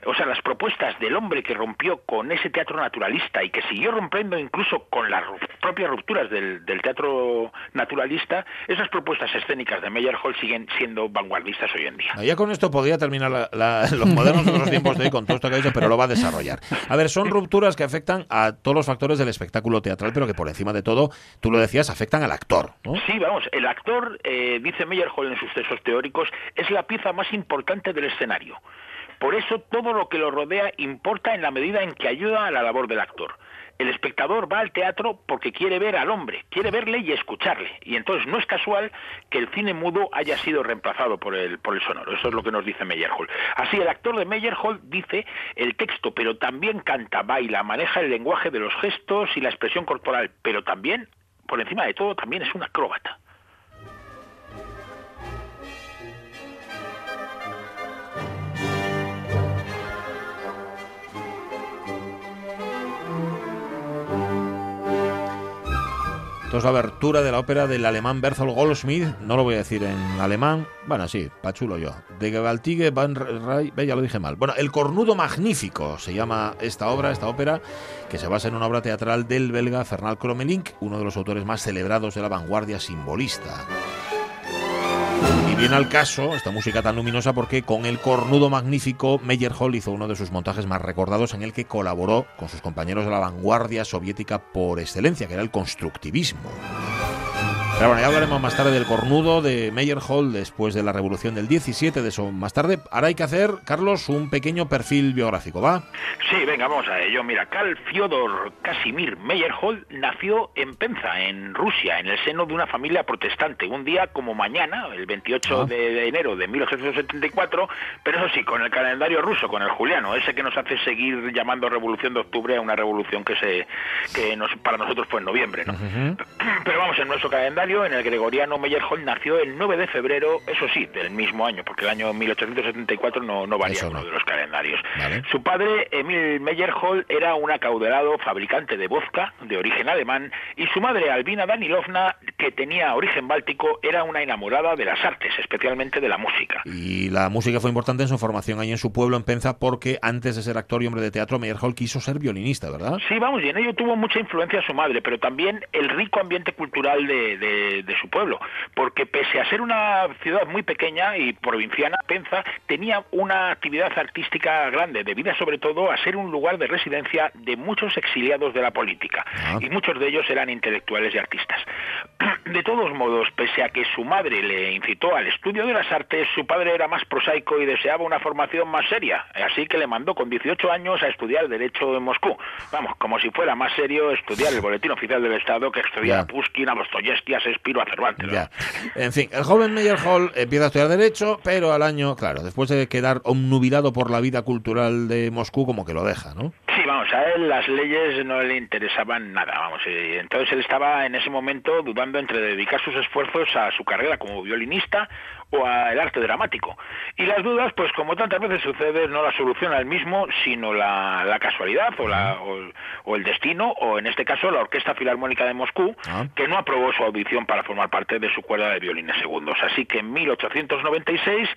o sea, las propuestas del hombre que rompió con ese teatro naturalista y que siguió rompiendo incluso con ru- propias rupturas del, del teatro naturalista, esas propuestas escénicas de Meyerhold siguen siendo vanguardistas hoy en día. Ya con esto podría terminar la- la- los modernos de los tiempos de hoy con todo esto que ha dicho, pero lo va a desarrollar. A ver, son rupturas que afectan a todos los factores del espectáculo teatral, pero que por encima de todo, tú lo decías, afectan al actor. ¿no? Sí, vamos, el actor, eh, dice Meyerhold en sus textos teóricos, es la pieza más importante del escenario. Por eso todo lo que lo rodea importa en la medida en que ayuda a la labor del actor. El espectador va al teatro porque quiere ver al hombre, quiere verle y escucharle. Y entonces no es casual que el cine mudo haya sido reemplazado por el, por el sonoro. Eso es lo que nos dice Meyerhold. Así, el actor de Meyerhold dice el texto, pero también canta, baila, maneja el lenguaje de los gestos y la expresión corporal, pero también, por encima de todo, también es un acróbata. Esto es la abertura de la ópera del alemán Bertolt Goldschmidt. No lo voy a decir en alemán. Bueno, sí, pachulo yo. De Gewaltige van Ray. Ya lo dije mal. Bueno, El Cornudo Magnífico se llama esta obra, esta ópera, que se basa en una obra teatral del belga Fernand Kromelink, uno de los autores más celebrados de la vanguardia simbolista. Y viene al caso esta música tan luminosa porque con el cornudo magnífico Meyerhold hizo uno de sus montajes más recordados en el que colaboró con sus compañeros de la vanguardia soviética por excelencia, que era el constructivismo. Pero bueno, ya hablaremos más tarde del cornudo de Meyerhold después de la revolución del 17, de eso más tarde. Ahora hay que hacer, Carlos, un pequeño perfil biográfico, ¿va? Sí, venga, vamos a ello. Mira, Karl Fyodor Casimir Meyerhold nació en Penza, en Rusia, en el seno de una familia protestante. Un día como mañana, el 28 Ah. de, enero de 1874, pero eso sí, con el calendario ruso, con el juliano, ese que nos hace seguir llamando Revolución de Octubre a una revolución que se que nos, para nosotros fue en noviembre, ¿no? Pero vamos, en nuestro calendario, en el gregoriano, Meyerhold nació el 9 de febrero, eso sí, del mismo año, porque el año 1874 no, no varía Eso uno no. de los calendarios. Vale. Su padre, Emil Meyerhold, era un acaudalado fabricante de vodka de origen alemán y su madre, Albina Danilovna, que tenía origen báltico, era una enamorada de las artes, especialmente de la música. Y la música fue importante en su formación ahí en su pueblo, en Penza, porque antes de ser actor y hombre de teatro, Meyerhold quiso ser violinista, ¿verdad? Sí, vamos, y en ello tuvo mucha influencia su madre, pero también el rico ambiente cultural de, de- de su pueblo, porque pese a ser una ciudad muy pequeña y provinciana, Penza tenía una actividad artística grande, debida sobre todo a ser un lugar de residencia de muchos exiliados de la política, Ah. y muchos de ellos eran intelectuales y artistas. De todos modos, pese a que su madre le incitó al estudio de las artes, su padre era más prosaico y deseaba una formación más seria, así que le mandó con 18 años a estudiar Derecho en Moscú. Vamos, como si fuera más serio estudiar el Boletín Oficial del Estado que estudiar a Pushkin, a Dostoyevsky, a Shakespeare a Cervantes. ¿no? Ya. En fin, el joven Meyerhold empieza a estudiar Derecho, pero al año, claro, después de quedar omnubilado por la vida cultural de Moscú, como que lo deja, ¿no? Sí, vamos, a él las leyes no le interesaban nada, vamos. y entonces él estaba en ese momento dudando entre dedicar sus esfuerzos a su carrera como violinista o al arte dramático. Y las dudas, pues como tantas veces sucede, no las soluciona él mismo, sino la, la casualidad o, la, o, o el destino, o en este caso la Orquesta Filarmónica de Moscú, Ah. que no aprobó su audición para formar parte de su cuerda de violines segundos. Así que en 1896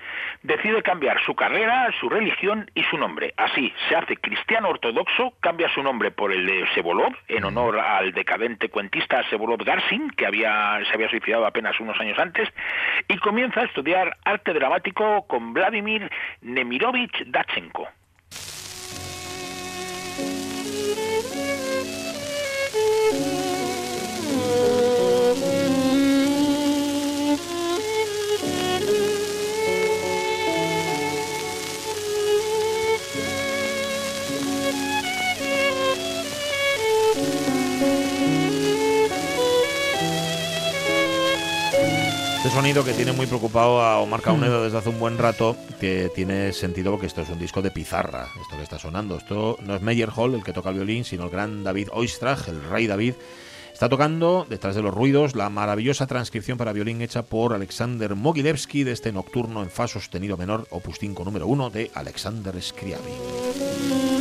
decide cambiar su carrera, su religión y su nombre. Así, se hace cristiano ortodoxo, cambia su nombre por el de Sevolov, en honor al decadente cuentista Sevolov Garsin, que había, se había suicidado apenas unos años antes, y comienza a estudiar arte dramático con Vladimir Nemirovich Dachenko. Este sonido que tiene muy preocupado a Omar Caunedo desde hace un buen rato, que tiene sentido porque esto es un disco de pizarra, esto que está sonando. Esto no es Meyerhold el que toca el violín, sino el gran David Oistrakh, el rey David. Está tocando, detrás de los ruidos, la maravillosa transcripción para violín hecha por Alexander Mogilevsky de este nocturno en fa sostenido menor, opus 5 número 1 de Alexander Scriabin.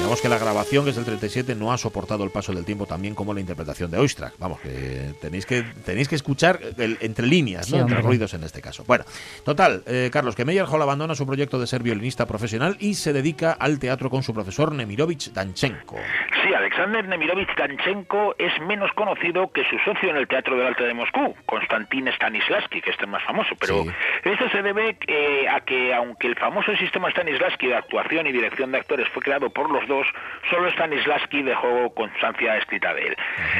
Digamos que la grabación, que es del 37, no ha soportado el paso del tiempo también como la interpretación de Oistrakh. Vamos, que tenéis que, tenéis que escuchar el- entre líneas, Sí, ¿no? entre ruidos en este caso. Bueno, total, eh, Carlos, que Meyerhold abandona su proyecto de ser violinista profesional y se dedica al teatro con su profesor Nemirovich Danchenko. Sí, Alexander Nemirovich Danchenko es menos conocido que su socio en el Teatro del Arte de Moscú, Konstantin Stanislavski, que este es más famoso, pero Sí. esto se debe eh, a que aunque el famoso sistema Stanislavski de actuación y dirección de actores fue creado por los dos, solo Stanislavski dejó constancia escrita de él.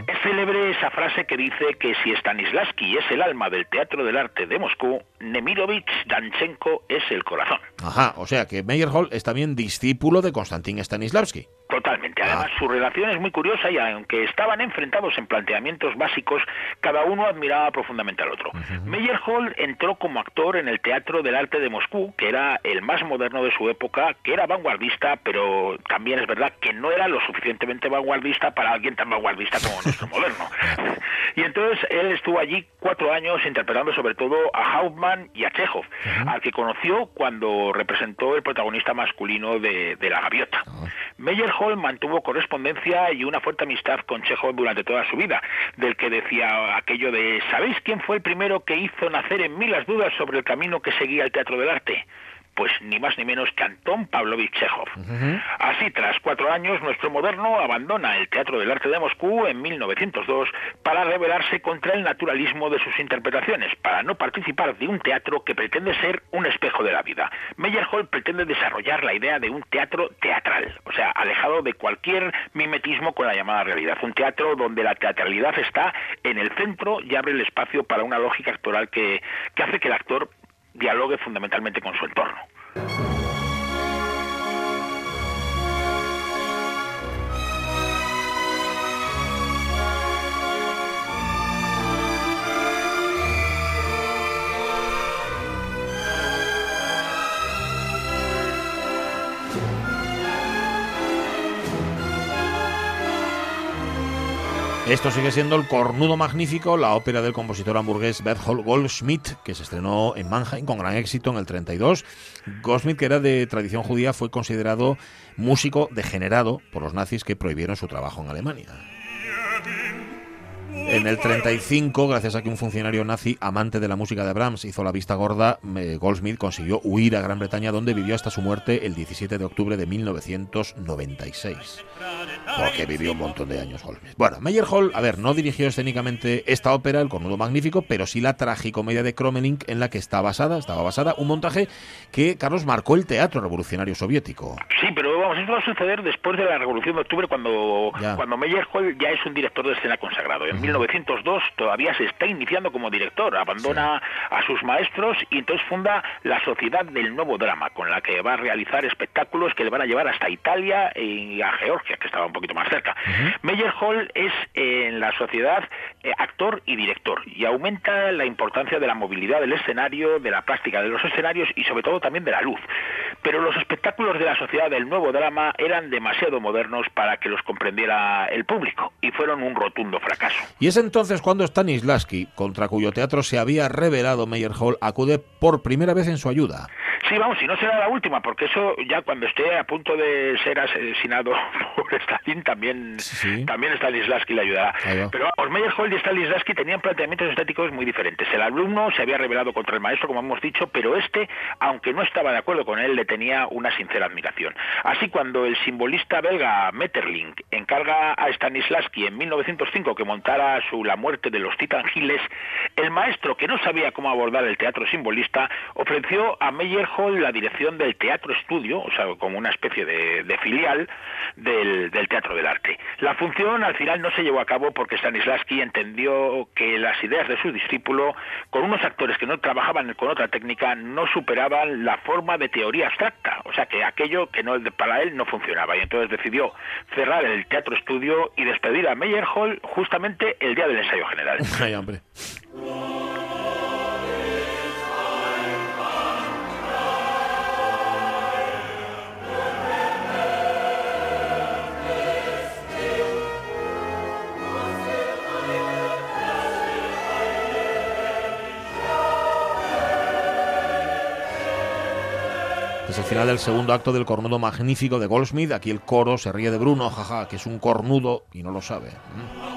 Es célebre esa frase que dice que si Stanislavski es el alma del Teatro del Arte de Moscú, Nemirovich Danchenko es el corazón. Ajá, o sea que Meyerhold es también discípulo de Konstantin Stanislavski. Totalmente. Además, Ah. su relación es muy curiosa y aunque estaban enfrentados en planteamientos básicos, cada uno admiraba profundamente al otro. Meyerhold entró como actor en el Teatro del Arte de Moscú, que era el más moderno de su época, que era vanguardista, pero también es verdad que no era lo suficientemente vanguardista para alguien tan vanguardista como nuestro moderno. Y entonces él estuvo allí cuatro años interpretando sobre todo a Hauptmann y a Chekhov, al que conoció cuando representó el protagonista masculino de, de La Gaviota. Meyerhold mantuvo correspondencia y una fuerte amistad con Chekhov durante toda su vida, del que decía aquello de ¿sabéis quién fue el primero que hizo nacer en mí las dudas sobre el camino que seguía el teatro del arte? Pues ni más ni menos que Anton Pavlovich Chekhov. Así, tras cuatro años, nuestro moderno abandona el Teatro del Arte de Moscú en 1902 para rebelarse contra el naturalismo de sus interpretaciones, para no participar de un teatro que pretende ser un espejo de la vida. Meyerhold pretende desarrollar la idea de un teatro teatral, o sea, alejado de cualquier mimetismo con la llamada realidad. Un teatro donde la teatralidad está en el centro y abre el espacio para una lógica actoral que, que hace que el actor dialogue fundamentalmente con su entorno. Thank you. Esto sigue siendo el cornudo magnífico, la ópera del compositor hamburgués Berthold Goldschmidt, que se estrenó en Mannheim con gran éxito en el 32. Goldschmidt, que era de tradición judía, fue considerado músico degenerado por los nazis que prohibieron su trabajo en Alemania. En el 35, gracias a que un funcionario nazi amante de la música de Brahms hizo la vista gorda, eh, Goldsmith consiguió huir a Gran Bretaña donde vivió hasta su muerte el 17 de octubre de 1996. Porque vivió un montón de años Goldsmith. Bueno, Meyerhold, a ver, no dirigió escénicamente esta ópera, El Cornudo Magnífico, pero sí la tragicomedia de Kromelink en la que está basada, estaba basada, un montaje que, Carlos, marcó el teatro revolucionario soviético. Sí, pero vamos, eso va a suceder después de la Revolución de Octubre, cuando, Ya. cuando Meyerhold ya es un director de escena consagrado. En 1902 todavía se está iniciando como director, abandona a sus maestros y entonces funda la Sociedad del Nuevo Drama, con la que va a realizar espectáculos que le van a llevar hasta Italia y a Georgia, que estaba un poquito más cerca. Meyerhold es eh, en la sociedad eh, actor y director y aumenta la importancia de la movilidad del escenario, de la práctica de los escenarios y sobre todo también de la luz. Pero los espectáculos de la sociedad del nuevo drama eran demasiado modernos para que los comprendiera el público y fueron un rotundo fracaso. Y es entonces cuando Stanislavski, contra cuyo teatro se había revelado Meyerhold, acude por primera vez en su ayuda. Sí, vamos, y no será la última, porque eso ya cuando esté a punto de ser asesinado por También, Sí. también Stanislavski le ayudará. Pero vamos, Meyerhold y Stanislavski tenían planteamientos estéticos muy diferentes. El alumno se había rebelado contra el maestro, como hemos dicho, pero este, aunque no estaba de acuerdo con él, le tenía una sincera admiración. Así, cuando el simbolista belga Metterlink encarga a Stanislavski en 1905 que montara su La muerte de los titangiles, el maestro, que no sabía cómo abordar el teatro simbolista, ofreció a Meyerhold la dirección del teatro estudio, o sea, como una especie de, de filial del, del teatro del arte. La función al final no se llevó a cabo porque Stanislavski entendió que las ideas de su discípulo, con unos actores que no trabajaban con otra técnica, no superaban la forma de teoría abstracta, o sea, que aquello que no para él no funcionaba. Y entonces decidió cerrar el teatro estudio y despedir a Meyerhold justamente el día del ensayo general. Ay, hombre. Es el final del segundo acto del cornudo magnífico de Goldsmith. Aquí el coro se ríe de Bruno, jaja, que es un cornudo y no lo sabe. Mm.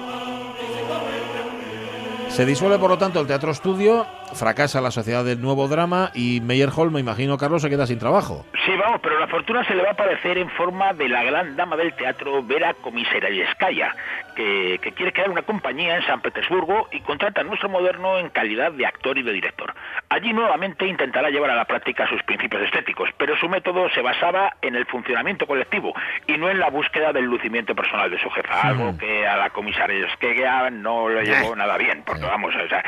Se disuelve, por lo tanto, el teatro estudio, fracasa la sociedad del nuevo drama y Meyerhold, me imagino, Carlos, se queda sin trabajo. Sí, vamos, pero la fortuna se le va a aparecer en forma de la gran dama del teatro Vera Komisarayeskaya, que, que quiere crear una compañía en San Petersburgo y contrata a nuestro moderno en calidad de actor y de director. Allí nuevamente intentará llevar a la práctica sus principios estéticos, pero su método se basaba en el funcionamiento colectivo y no en la búsqueda del lucimiento personal de su jefa, algo que a la Komisarayeskaya no le llevó nada bien, porque vamos, o sea,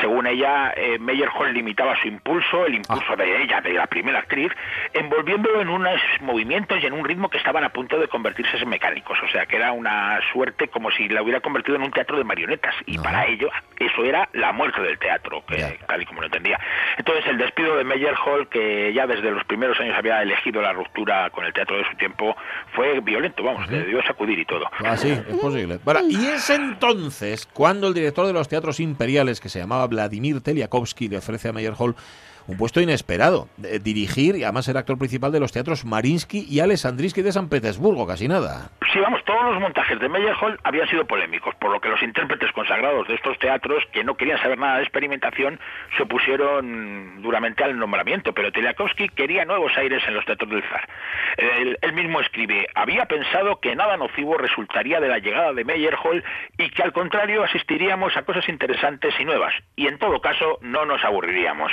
según ella, eh, Meyerhold limitaba su impulso, el impulso de ella, de la primera actriz, envolviéndolo en unos movimientos y en un ritmo que estaban a punto de convertirse en mecánicos. O sea, que era una suerte como si la hubiera convertido en un teatro de marionetas. Y para ello, eso era la muerte del teatro, que, tal y como lo entendía. Entonces, el despido de Meyerhold, que ya desde los primeros años había elegido la ruptura con el teatro de su tiempo, fue violento, vamos, le debió sacudir y todo. Ah, sí, es posible. Bueno, y es entonces cuando el director de los teatros imperiales, que se llamaba Vladimir Teliakovsky, le ofrece a Meyerhold un puesto inesperado. Eh, dirigir y además ser actor principal de los teatros Marinsky y Alessandrinsky de San Petersburgo, casi nada. Sí, vamos, todos los montajes de Meyerhold habían sido polémicos, por lo que los intérpretes consagrados de estos teatros, que no querían saber nada de experimentación, se opusieron duramente al nombramiento, pero Teliakovsky quería nuevos aires en los teatros del zar. Él, él mismo escribe, había pensado que nada nocivo resultaría de la llegada de Meyerhold y que al contrario asistiríamos a cosas interesantes y nuevas, y en todo caso no nos aburriríamos.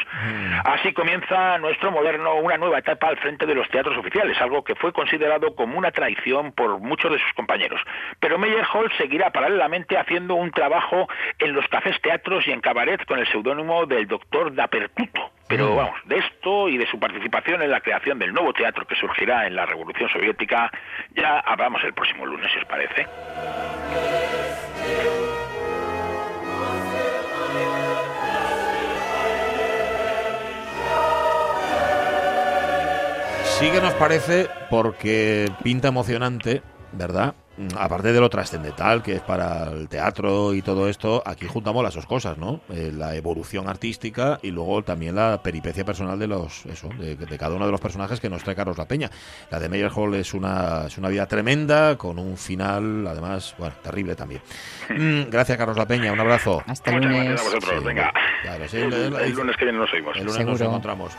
Así comienza nuestro moderno una nueva etapa al frente de los teatros oficiales, algo que fue considerado como una traición por muchos de sus compañeros. Pero Meyerhold seguirá paralelamente haciendo un trabajo en los cafés teatros y en cabaret con el seudónimo del doctor Dapertuto. Pero vamos, de esto y de su participación en la creación del nuevo teatro que surgirá en la Revolución Soviética, ya hablamos el próximo lunes, si os parece. Sí que nos parece porque pinta emocionante, ¿verdad? Mm, Aparte de lo trascendental que es para el teatro y todo esto, aquí juntamos las dos cosas, ¿no? Eh, la evolución artística y luego también la peripecia personal de los, eso, de, de cada uno de los personajes que nos trae Carlos La Peña. La de Meyerhold es una, es una vida tremenda, con un final, además, bueno, terrible también. Mm, gracias, Carlos La Peña, un abrazo. Hasta Muchas lunes. vosotros, Sí, venga. claro, sí, el, el lunes que viene nos oímos. el lunes nos Seguro. encontramos.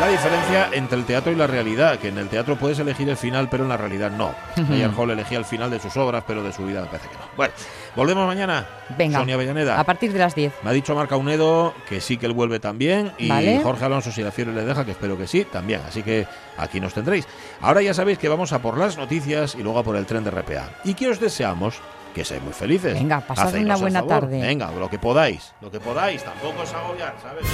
La diferencia entre el teatro y la realidad, que en el teatro puedes elegir el final, pero en la realidad no. Meyerhold elegía el final de sus obras, pero de su vida me parece que no. Bueno, volvemos mañana. Venga. Sonia Avellaneda. A partir de las 10. Me ha dicho Marca Unedo que sí que él vuelve también. Y Vale. Jorge Alonso, si la fiebre le deja, que espero que sí, también. Así que aquí nos tendréis. Ahora ya sabéis que vamos a por las noticias y luego a por el tren de RPA. Y que os deseamos que seáis muy felices. Venga, pasad una buena tarde. Venga, lo que podáis. Lo que podáis. Tampoco os agobiar, ¿sabes?